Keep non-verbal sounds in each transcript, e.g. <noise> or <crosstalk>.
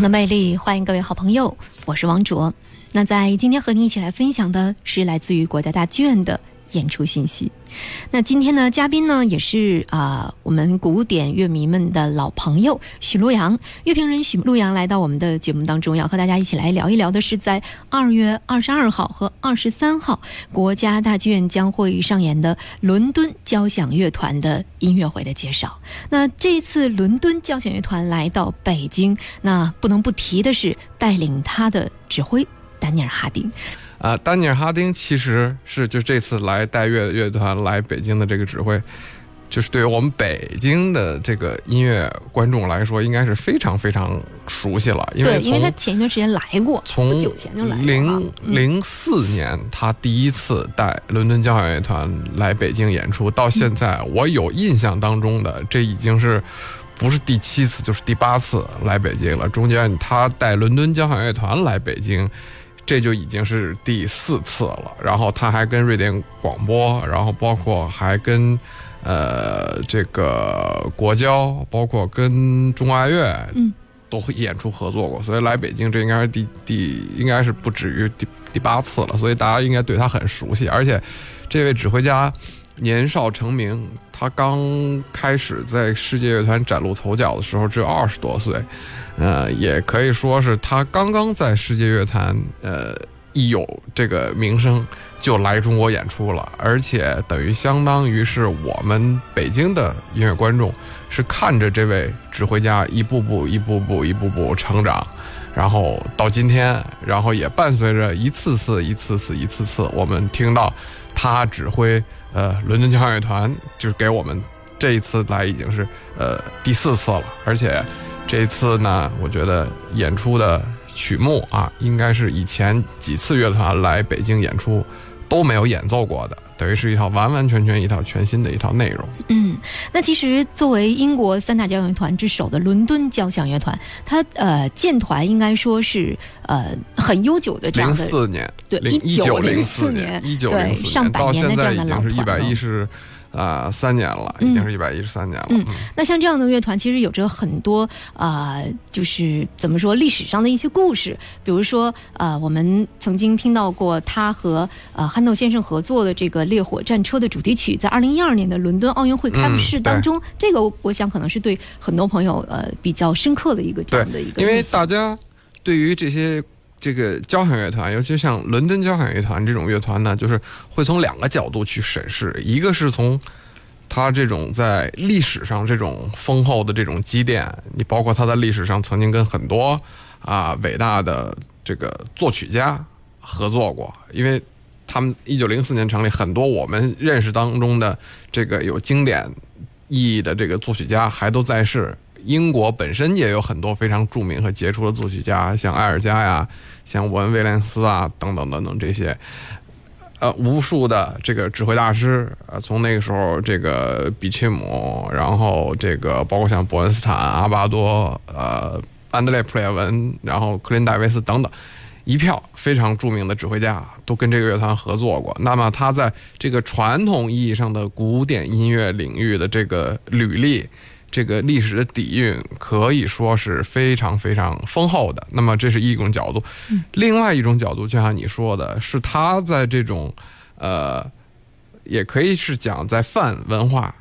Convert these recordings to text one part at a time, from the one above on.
的魅力，欢迎各位好朋友，我是王卓。那在今天和您一起来分享的是来自于国家大剧院的演出信息。那今天呢，嘉宾呢也是啊，我们古典乐迷们的老朋友许路阳，乐评人许路阳来到我们的节目当中，要和大家一起来聊一聊的是在二月二十二号和二十三号，国家大剧院将会上演的伦敦交响乐团的音乐会的介绍。那这次伦敦交响乐团来到北京，那不能不提的是带领他的指挥丹尼尔哈丁。啊，丹尼尔·哈丁其实是就这次来带乐乐团来北京的这个指挥，就是对于我们北京的这个音乐观众来说，应该是非常非常熟悉了。因为因为他前一段时间来过，从九前就来过。零零四年他第一次带伦敦交响乐团来北京演出，到现在我有印象当中的，这已经是不是第七次，就是第八次来北京了。中间他带伦敦交响乐团来北京。这就已经是第四次了，然后他还跟瑞典广播，然后包括还跟，呃，这个国交，包括跟中外乐，嗯，都演出合作过，所以来北京这应该是第第应该是不止于第第八次了，所以大家应该对他很熟悉，而且这位指挥家年少成名，他刚开始在世界乐团崭露头角的时候只有二十多岁。呃，也可以说是他刚刚在世界乐坛，呃，一有这个名声就来中国演出了，而且等于相当于是我们北京的音乐观众是看着这位指挥家一步步、一步步、一步步成长，然后到今天，然后也伴随着一次次、一次次、一次次，我们听到他指挥呃伦敦交响乐团，就是给我们这一次来已经是呃第四次了，而且。这一次呢，我觉得演出的曲目啊，应该是以前几次乐团来北京演出都没有演奏过的，等于是一套完完全全一套全新的一套内容。嗯，那其实作为英国三大交响乐团之首的伦敦交响乐团，它呃建团应该说是呃很悠久的这样的。零四年，对，一九零四年，一九零四年，上百年的这样的老团了。一百一十。啊，三年了，已经是一百一十三年了。嗯，那像这样的乐团，其实有着很多啊，就是怎么说历史上的一些故事。比如说，呃，我们曾经听到过他和呃憨豆先生合作的这个《烈火战车》的主题曲，在二零一二年的伦敦奥运会开幕式当中，这个我想可能是对很多朋友呃比较深刻的一个这样的一个。因为大家对于这些。这个交响乐团，尤其像伦敦交响乐团这种乐团呢，就是会从两个角度去审视，一个是从它这种在历史上这种丰厚的这种积淀，你包括它在历史上曾经跟很多啊伟大的这个作曲家合作过，因为他们一九零四年成立，很多我们认识当中的这个有经典意义的这个作曲家还都在世。英国本身也有很多非常著名和杰出的作曲家，像埃尔加呀，像文·威廉斯啊，等等等等这些，呃，无数的这个指挥大师，呃，从那个时候这个比切姆，然后这个包括像伯恩斯坦、阿巴多、呃，安德烈·普列文，然后克林·戴维斯等等，一票非常著名的指挥家都跟这个乐团合作过。那么他在这个传统意义上的古典音乐领域的这个履历。这个历史的底蕴可以说是非常非常丰厚的。那么这是一种角度，另外一种角度，就像你说的，是他在这种，呃，也可以是讲在泛文化，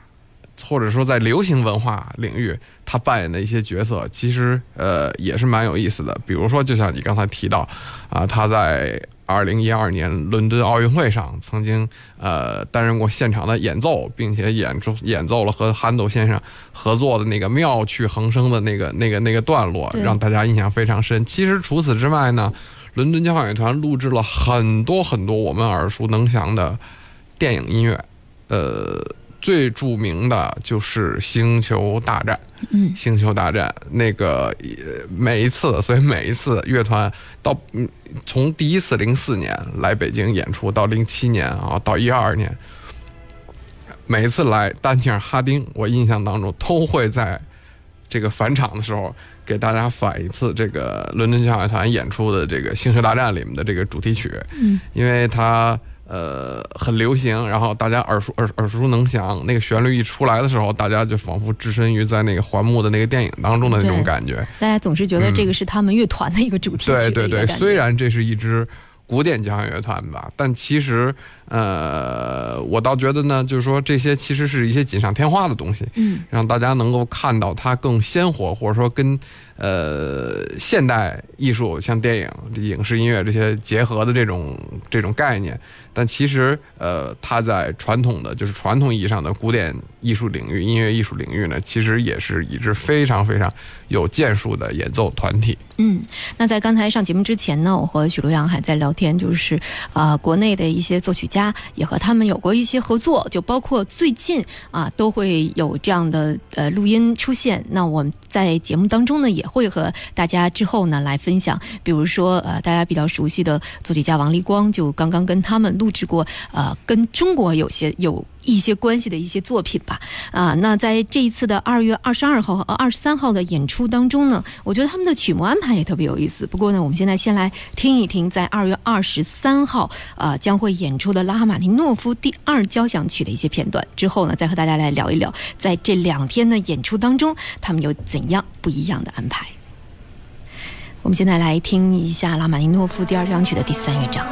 或者说在流行文化领域，他扮演的一些角色，其实呃也是蛮有意思的。比如说，就像你刚才提到，啊，他在。二零一二年伦敦奥运会上，曾经呃担任过现场的演奏，并且演出演奏了和憨豆先生合作的那个妙趣横生的那个那个那个段落，让大家印象非常深。其实除此之外呢，伦敦交响乐团录制了很多很多我们耳熟能详的电影音乐，呃。最著名的就是《星球大战》。嗯，《星球大战》那个每一次，所以每一次乐团到嗯，从第一次零四年来北京演出到零七年啊，到一二年，每一次来丹尼尔·哈丁，我印象当中都会在这个返场的时候给大家返一次这个伦敦交响乐团演出的这个《星球大战》里面的这个主题曲。嗯，因为他。呃很流行，然后大家耳熟耳耳熟能详，那个旋律一出来的时候，大家就仿佛置身于在那个环幕的那个电影当中的那种感觉。大家总是觉得这个是他们乐团的一个主题对对对，虽然这是一支古典交响乐团吧，但其实呃，我倒觉得呢，就是说这些其实是一些锦上添花的东西，嗯让大家能够看到它更鲜活，或者说跟呃现代艺术像电影、影视音乐这些结合的这种这种概念。但其实呃，它在传统的就是传统意义上的古典艺术领域、音乐艺术领域呢，其实也是一支非常非常有建树的演奏团体。嗯，那在刚才上节目之前呢，我和许璐阳还在聊天，就是呃，国内的一些作曲家也和他们有过一些合作，就包括最近啊都会有这样的呃录音出现。那我们在节目当中呢，也会和大家之后呢来分享，比如说呃大家比较熟悉的作曲家王立光，就刚刚跟他们录制过呃跟中国有些有。一些关系的一些作品吧，啊，那在这一次的二月二十二号和二十三号的演出当中呢，我觉得他们的曲目安排也特别有意思。不过呢，我们现在先来听一听，在二月二十三号呃将会演出的拉赫玛尼诺夫第二交响曲的一些片段，之后呢，再和大家来聊一聊，在这两天的演出当中，他们有怎样不一样的安排。我们现在来听一下拉玛尼诺夫第二交响曲的第三乐章。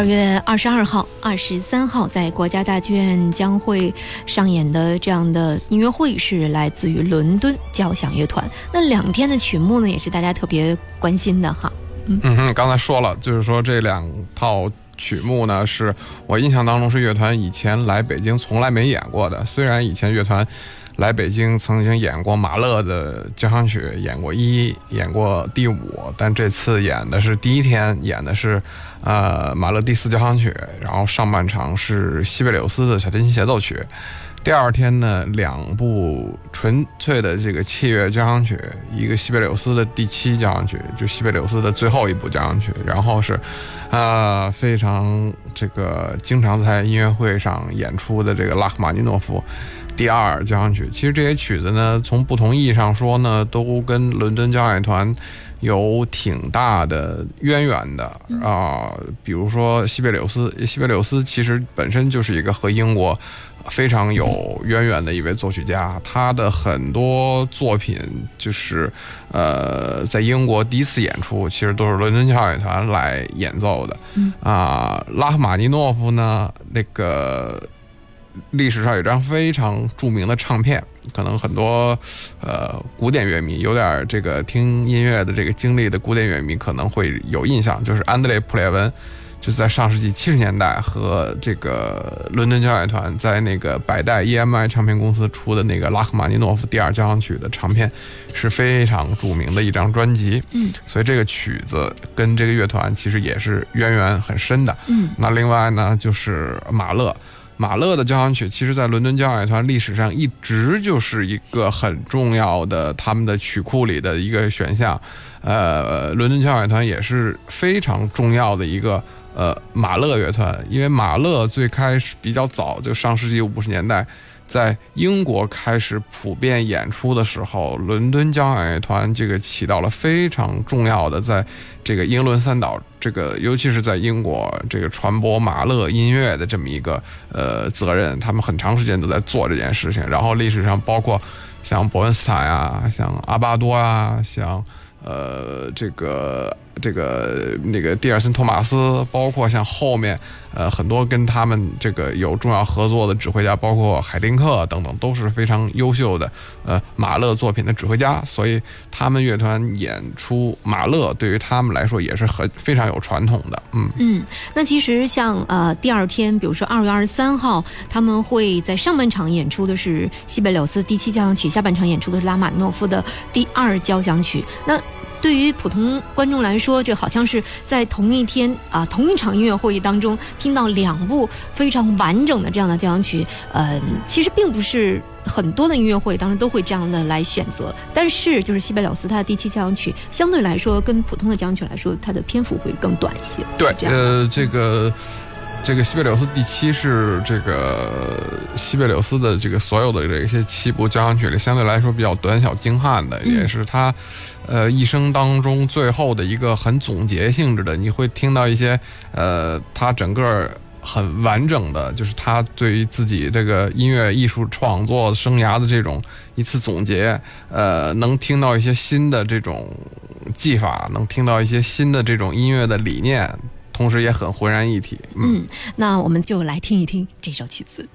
二月二十二号、二十三号在国家大剧院将会上演的这样的音乐会是来自于伦敦交响乐团。那两天的曲目呢，也是大家特别关心的哈。嗯哼，刚才说了，就是说这两套曲目呢，是我印象当中是乐团以前来北京从来没演过的。虽然以前乐团。来北京曾经演过马勒的交响曲，演过一，演过第五，但这次演的是第一天演的是，呃，马勒第四交响曲，然后上半场是西贝柳斯的小提琴协奏曲，第二天呢，两部纯粹的这个器乐交响曲，一个西贝柳斯的第七交响曲，就西贝柳斯的最后一部交响曲，然后是，呃，非常这个经常在音乐会上演出的这个拉赫玛尼诺夫。第二交响曲，其实这些曲子呢，从不同意义上说呢，都跟伦敦交响乐团有挺大的渊源的啊。比如说西贝柳斯，西贝柳斯其实本身就是一个和英国非常有渊源的一位作曲家，他的很多作品就是呃，在英国第一次演出，其实都是伦敦交响乐团来演奏的。啊，拉赫玛尼诺夫呢，那个。历史上有张非常著名的唱片，可能很多呃古典乐迷有点这个听音乐的这个经历的古典乐迷可能会有印象，就是安德烈普列文就是在上世纪七十年代和这个伦敦交响乐团在那个百代 EMI 唱片公司出的那个拉赫玛尼诺夫第二交响曲的唱片是非常著名的一张专辑。嗯，所以这个曲子跟这个乐团其实也是渊源很深的。嗯，那另外呢就是马勒。马勒的交响曲，其实，在伦敦交响乐团历史上一直就是一个很重要的他们的曲库里的一个选项。呃，伦敦交响乐团也是非常重要的一个呃马勒乐团，因为马勒最开始比较早，就上世纪五十年代。在英国开始普遍演出的时候，伦敦交响乐团这个起到了非常重要的，在这个英伦三岛，这个尤其是在英国这个传播马勒音乐的这么一个呃责任，他们很长时间都在做这件事情。然后历史上包括像伯恩斯坦呀，像阿巴多啊，像呃这个。这个那个蒂尔森托马斯，包括像后面，呃，很多跟他们这个有重要合作的指挥家，包括海丁克等等，都是非常优秀的，呃，马勒作品的指挥家。所以他们乐团演出马勒，对于他们来说也是很非常有传统的。嗯嗯，那其实像呃第二天，比如说二月二十三号，他们会在上半场演出的是西北柳斯第七交响曲，下半场演出的是拉马诺夫的第二交响曲。那对于普通观众来说，这好像是在同一天啊，同一场音乐会议当中听到两部非常完整的这样的交响曲。呃，其实并不是很多的音乐会当中都会这样的来选择。但是，就是西贝柳斯他的第七交响曲，相对来说跟普通的交响曲来说，它的篇幅会更短一些。对，呃，这个。这个西贝柳斯第七是这个西贝柳斯的这个所有的这些七部交响曲里相对来说比较短小精悍的，也是他，呃一生当中最后的一个很总结性质的。你会听到一些呃他整个很完整的，就是他对于自己这个音乐艺术创作生涯的这种一次总结。呃，能听到一些新的这种技法，能听到一些新的这种音乐的理念。同时也很浑然一体。嗯，那我们就来听一听这首曲子。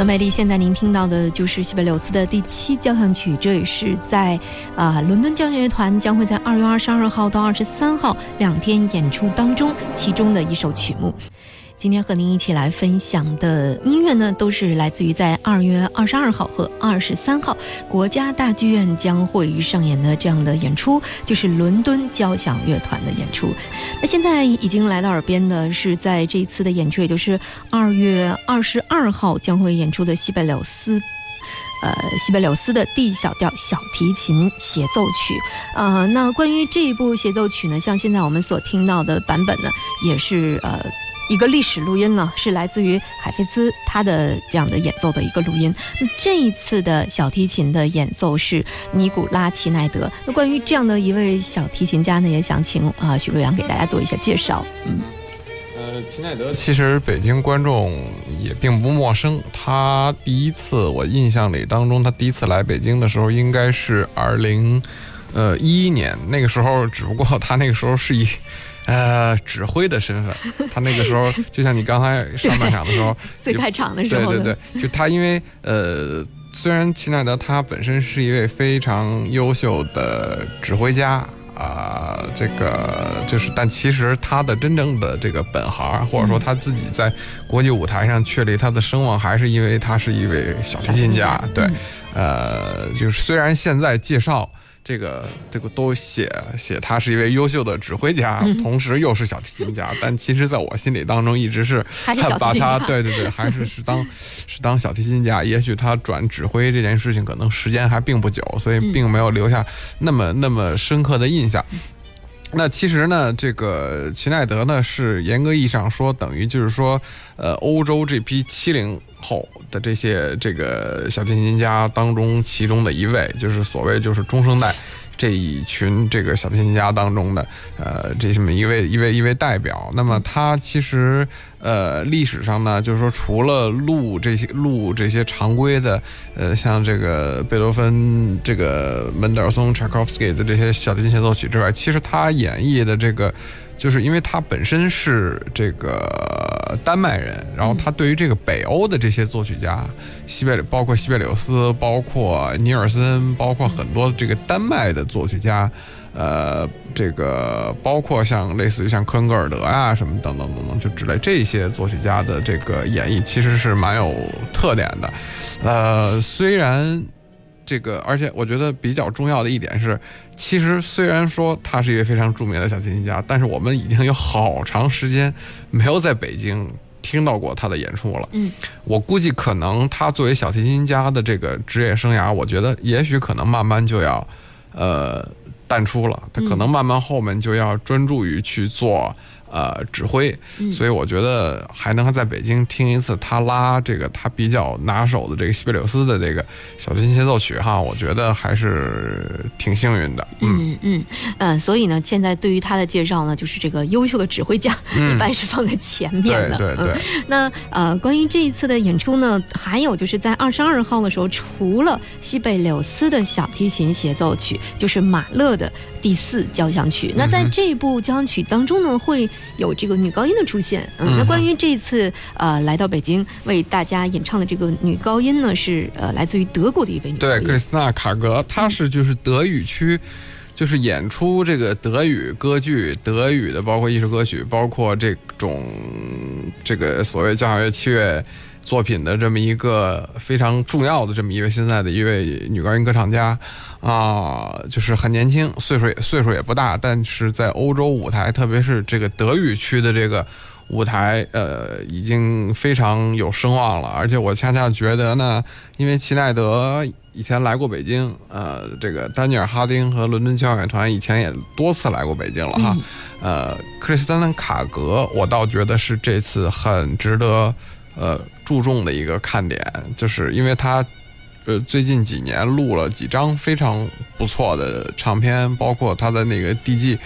的魅力。现在您听到的就是西北柳斯的第七交响曲，这也是在啊伦敦交响乐团将会在二月二十二号到二十三号两天演出当中其中的一首曲目。今天和您一起来分享的音乐呢，都是来自于在二月二十二号和二十三号国家大剧院将会上演的这样的演出，就是伦敦交响乐团的演出。那现在已经来到耳边的是，在这一次的演出，也就是二月二十二号将会演出的西贝柳斯。呃，西贝柳斯的 D 小调小提琴协奏曲，呃，那关于这一部协奏曲呢，像现在我们所听到的版本呢，也是呃。一个历史录音呢，是来自于海菲斯他的这样的演奏的一个录音。那这一次的小提琴的演奏是尼古拉齐奈德。那关于这样的一位小提琴家呢，也想请啊许洛阳给大家做一下介绍。嗯，呃，齐奈德其实北京观众也并不陌生。他第一次我印象里当中，他第一次来北京的时候应该是二零呃一一年，那个时候只不过他那个时候是以。<laughs> 呃，指挥的身份，他那个时候就像你刚才上半场的时候，<laughs> 最开场的时候，对对对，就他因为呃，虽然齐奈德他本身是一位非常优秀的指挥家啊，这个就是，但其实他的真正的这个本行，或者说他自己在国际舞台上确立他的声望，还是因为他是一位小提琴家。对，呃，就是虽然现在介绍。这个这个都写写他是一位优秀的指挥家，同时又是小提琴家，但其实在我心里当中一直是 <laughs> 把他对对对，还是是当 <laughs> 是当小提琴家。也许他转指挥这件事情可能时间还并不久，所以并没有留下那么那么深刻的印象。那其实呢，这个齐奈德呢，是严格意义上说，等于就是说，呃，欧洲这批七零后的这些这个小提琴家当中其中的一位，就是所谓就是中生代。这一群这个小提琴家当中的，呃，这么一位一位一位代表。那么他其实，呃，历史上呢，就是说，除了录这些录这些常规的，呃，像这个贝多芬、这个门德尔松、柴可夫斯基的这些小提琴协奏曲之外，其实他演绎的这个。就是因为他本身是这个丹麦人，然后他对于这个北欧的这些作曲家，西贝包括西贝柳斯，包括尼尔森，包括很多这个丹麦的作曲家，呃，这个包括像类似于像科恩格尔德啊什么等等等等就之类这些作曲家的这个演绎，其实是蛮有特点的，呃，虽然。这个，而且我觉得比较重要的一点是，其实虽然说他是一位非常著名的小提琴家，但是我们已经有好长时间没有在北京听到过他的演出了。嗯，我估计可能他作为小提琴家的这个职业生涯，我觉得也许可能慢慢就要，呃，淡出了。他可能慢慢后面就要专注于去做。呃，指挥，所以我觉得还能在北京听一次他拉这个他比较拿手的这个西贝柳斯的这个小提琴协奏曲哈，我觉得还是挺幸运的。嗯嗯嗯，所以呢，现在对于他的介绍呢，就是这个优秀的指挥家一般是放在前面的。对对对。那呃，关于这一次的演出呢，还有就是在二十二号的时候，除了西贝柳斯的小提琴协奏曲，就是马勒的第四交响曲。那在这部交响曲当中呢，会有这个女高音的出现，嗯，那关于这次呃来到北京为大家演唱的这个女高音呢，是呃来自于德国的一位女对克里斯娜卡格，她是就是德语区，就是演出这个德语歌剧、德语的包括艺术歌曲，包括这种这个所谓交响乐器乐。作品的这么一个非常重要的这么一位现在的一位女高音歌唱家，啊，就是很年轻，岁数也岁数也不大，但是在欧洲舞台，特别是这个德语区的这个舞台，呃，已经非常有声望了。而且我恰恰觉得呢，因为齐奈德以前来过北京，呃，这个丹尼尔哈丁和伦敦交响乐团以前也多次来过北京了哈，呃，克里斯丹卡格，我倒觉得是这次很值得。呃，注重的一个看点，就是因为他，呃，最近几年录了几张非常不错的唱片，包括他的那个 DG，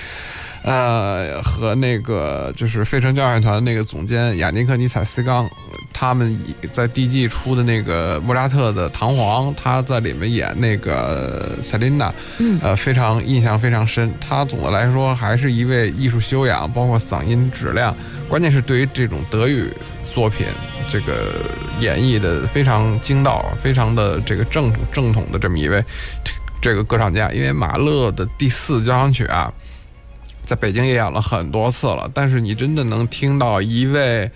呃，和那个就是费城交响乐团那个总监雅尼克尼采斯冈，他们在 DG 出的那个莫扎特的《唐璜》，他在里面演那个塞琳娜，嗯呃，非常印象非常深。他总的来说还是一位艺术修养，包括嗓音质量，关键是对于这种德语作品这个演绎的非常精到，非常的这个正正统的这么一位这个歌唱家。因为马勒的第四交响曲啊。在北京也演了很多次了，但是你真的能听到一位，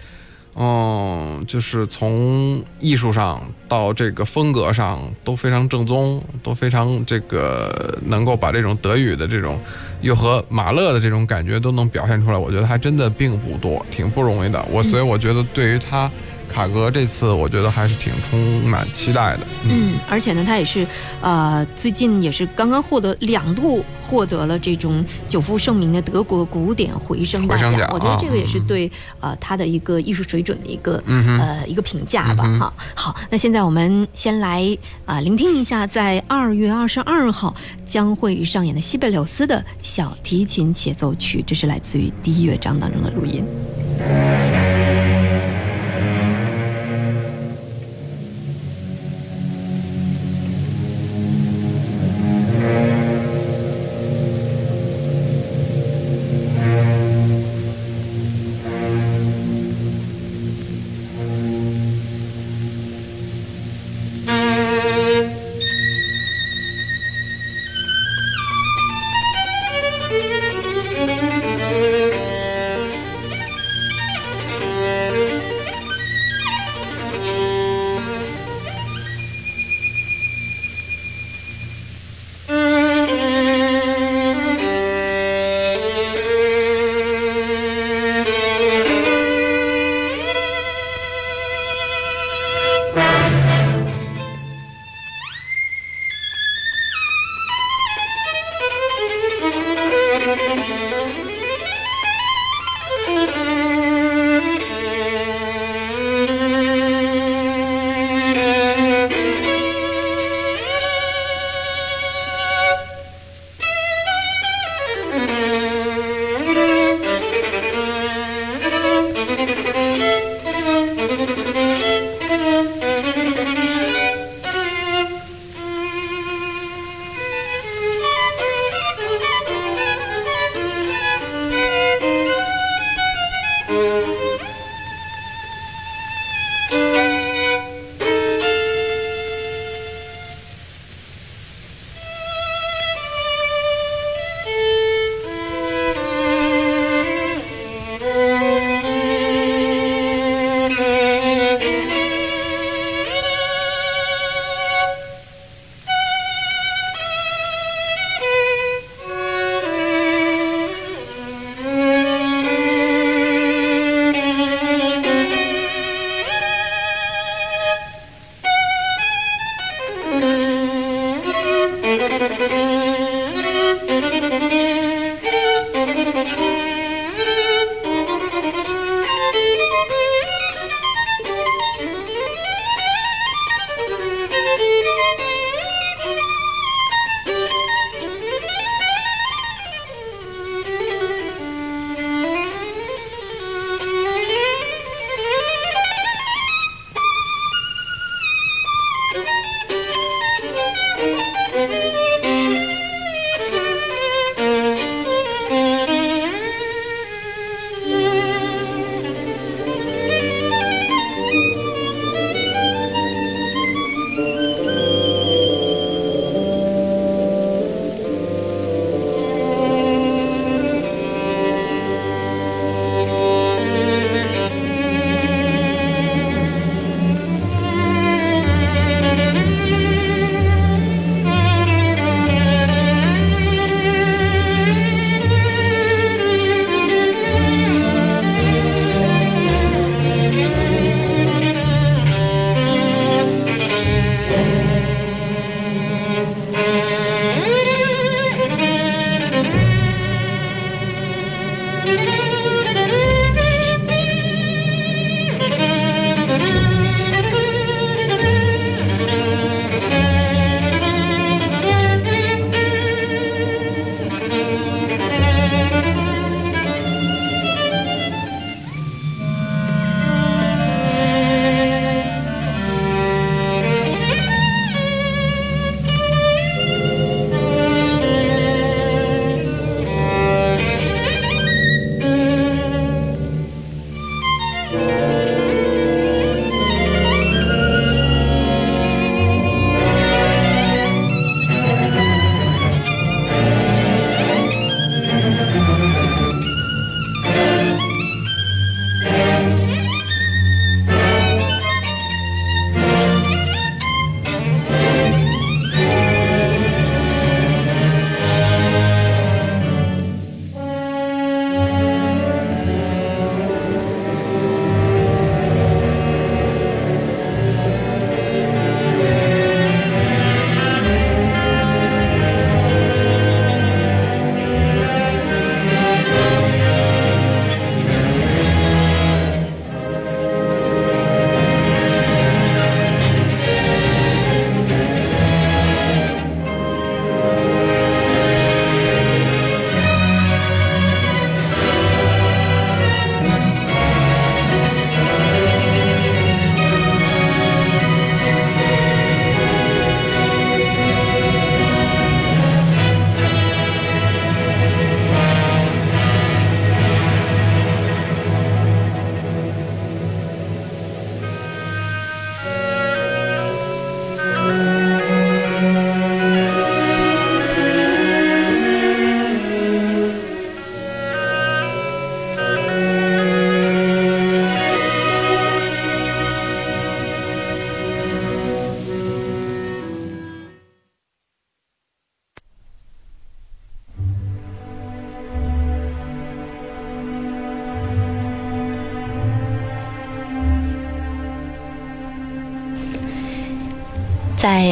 嗯，就是从艺术上到这个风格上都非常正宗，都非常这个能够把这种德语的这种，又和马勒的这种感觉都能表现出来，我觉得还真的并不多，挺不容易的。我所以我觉得对于他。卡格这次我觉得还是挺充满期待的。嗯，而且呢，他也是，呃，最近也是刚刚获得两度获得了这种久负盛名的德国古典回声大奖。我觉得这个也是对呃他的一个艺术水准的一个嗯呃一个评价吧。哈，好，那现在我们先来啊聆听一下，在二月二十二号将会上演的西贝柳斯的小提琴协奏曲，这是来自于第一乐章当中的录音。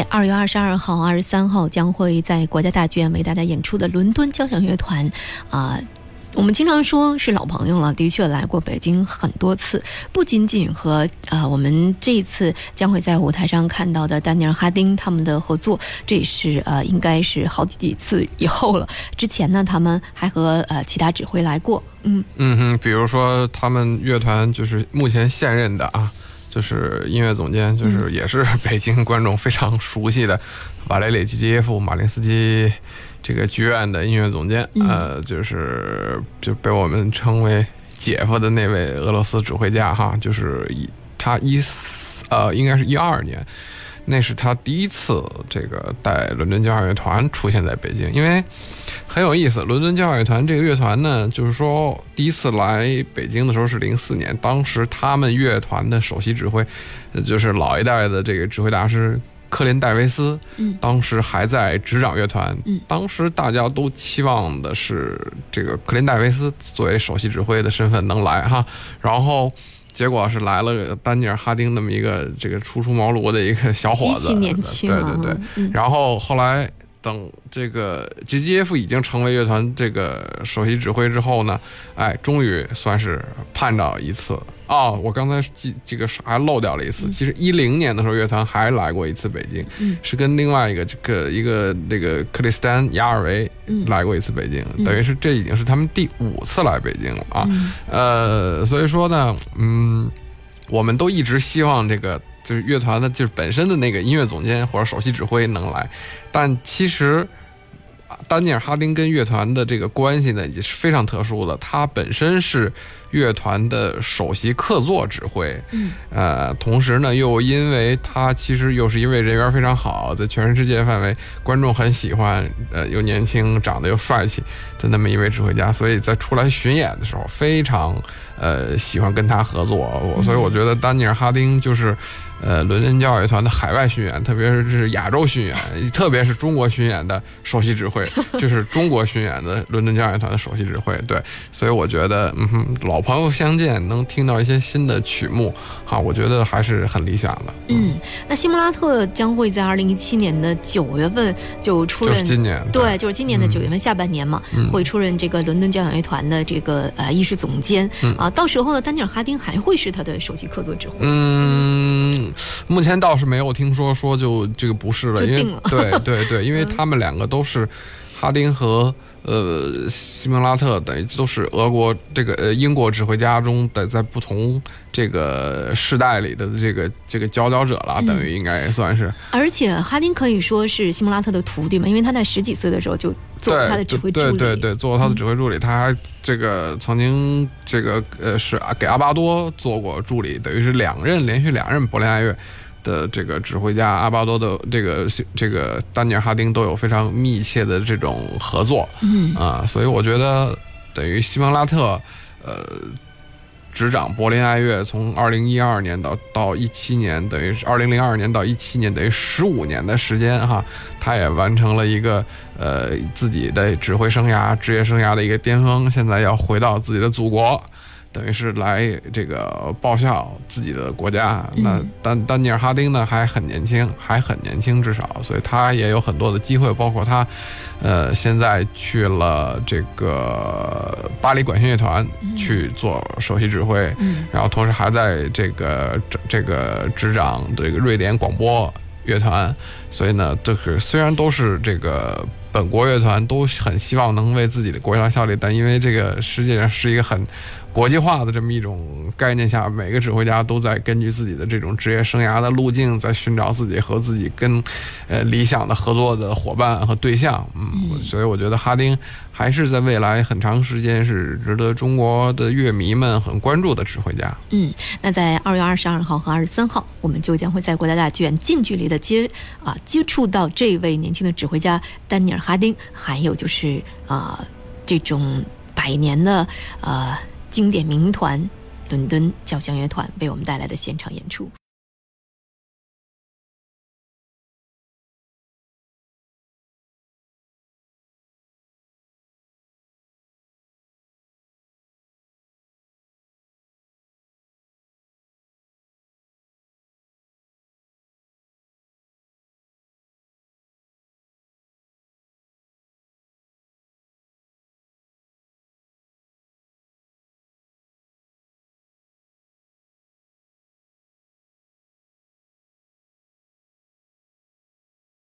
二月二十二号、二十三号将会在国家大剧院为大家演出的伦敦交响乐团，啊。我们经常说是老朋友了，的确来过北京很多次，不仅仅和呃我们这一次将会在舞台上看到的丹尼尔·哈丁他们的合作，这是呃应该是好几次以后了。之前呢，他们还和呃其他指挥来过，嗯嗯哼，比如说他们乐团就是目前现任的啊，就是音乐总监，就是也是 <laughs> 北京观众非常熟悉的瓦雷里基基耶夫、马林斯基。这个剧院的音乐总监，呃，就是就被我们称为姐夫的那位俄罗斯指挥家哈，就是一他一四呃，应该是一二年，那是他第一次这个带伦敦交响乐团出现在北京，因为很有意思，伦敦交响乐团这个乐团呢，就是说第一次来北京的时候是零四年，当时他们乐团的首席指挥就是老一代的这个指挥大师。科林戴维斯，嗯，当时还在执掌乐团，嗯，当时大家都期望的是这个科林戴维斯作为首席指挥的身份能来哈，然后结果是来了丹尼尔哈丁那么一个这个初出茅庐的一个小伙子，年轻，对对对，然后后来。等这个 G F 已经成为乐团这个首席指挥之后呢，哎，终于算是盼着一次啊！我刚才记这个还漏掉了一次。其实一零年的时候，乐团还来过一次北京，是跟另外一个这个一个那个克里斯丹雅尔维来过一次北京，等于是这已经是他们第五次来北京了啊。呃，所以说呢，嗯，我们都一直希望这个。就是乐团的，就是本身的那个音乐总监或者首席指挥能来，但其实，丹尼尔·哈丁跟乐团的这个关系呢也是非常特殊的，他本身是。乐团的首席客座指挥，嗯，呃，同时呢，又因为他其实又是一位人缘非常好，在全世界范围观众很喜欢，呃，又年轻，长得又帅气的那么一位指挥家，所以在出来巡演的时候，非常呃喜欢跟他合作。我所以我觉得丹尼尔·哈丁就是。呃，伦敦交响乐团的海外巡演，特别是这是亚洲巡演，<laughs> 特别是中国巡演的首席指挥，<laughs> 就是中国巡演的伦敦交响乐团的首席指挥。对，所以我觉得，嗯哼，老朋友相见，能听到一些新的曲目，哈，我觉得还是很理想的。嗯，那西姆拉特将会在二零一七年的九月份就出任，今年对，就是今年的九月份下半年嘛，会出任这个伦敦交响乐团的这个呃艺术总监啊。到时候呢，丹尼尔哈丁还会是他的首席客座指挥。嗯。目前倒是没有听说说就这个不是了，因为对对对，因为他们两个都是哈丁和呃西蒙拉特，等于都是俄国这个呃英国指挥家中的在不同这个世代里的这个这个佼佼者了，等于应该也算是。而且哈林可以说是西蒙拉特的徒弟嘛，因为他在十几岁的时候就做他的指挥助理，对对对，做过他的指挥助理，他还这个曾经这个呃是给阿巴多做过助理，等于是两任连续两任柏林爱乐。的这个指挥家阿巴多的这个这个丹尼尔哈丁都有非常密切的这种合作，嗯啊，所以我觉得等于西蒙拉特，呃，执掌柏林爱乐从二零一二年到到一七年，等于是二零零二年到一七年，等于十五年的时间哈，他也完成了一个呃自己的指挥生涯、职业生涯的一个巅峰，现在要回到自己的祖国。等于是来这个报效自己的国家，那丹丹尼尔哈丁呢还很年轻，还很年轻，至少，所以他也有很多的机会，包括他，呃，现在去了这个巴黎管弦乐团去做首席指挥，然后同时还在这个这个执掌这个瑞典广播乐团，所以呢，就是虽然都是这个本国乐团，都很希望能为自己的国家效力，但因为这个世界上是一个很。国际化的这么一种概念下，每个指挥家都在根据自己的这种职业生涯的路径，在寻找自己和自己跟，呃理想的合作的伙伴和对象。嗯，所以我觉得哈丁还是在未来很长时间是值得中国的乐迷们很关注的指挥家。嗯，那在二月二十二号和二十三号，我们就将会在国家大剧院近距离的接啊接触到这位年轻的指挥家丹尼尔哈丁，还有就是啊这种百年的呃。经典名团，伦敦交响乐团为我们带来的现场演出。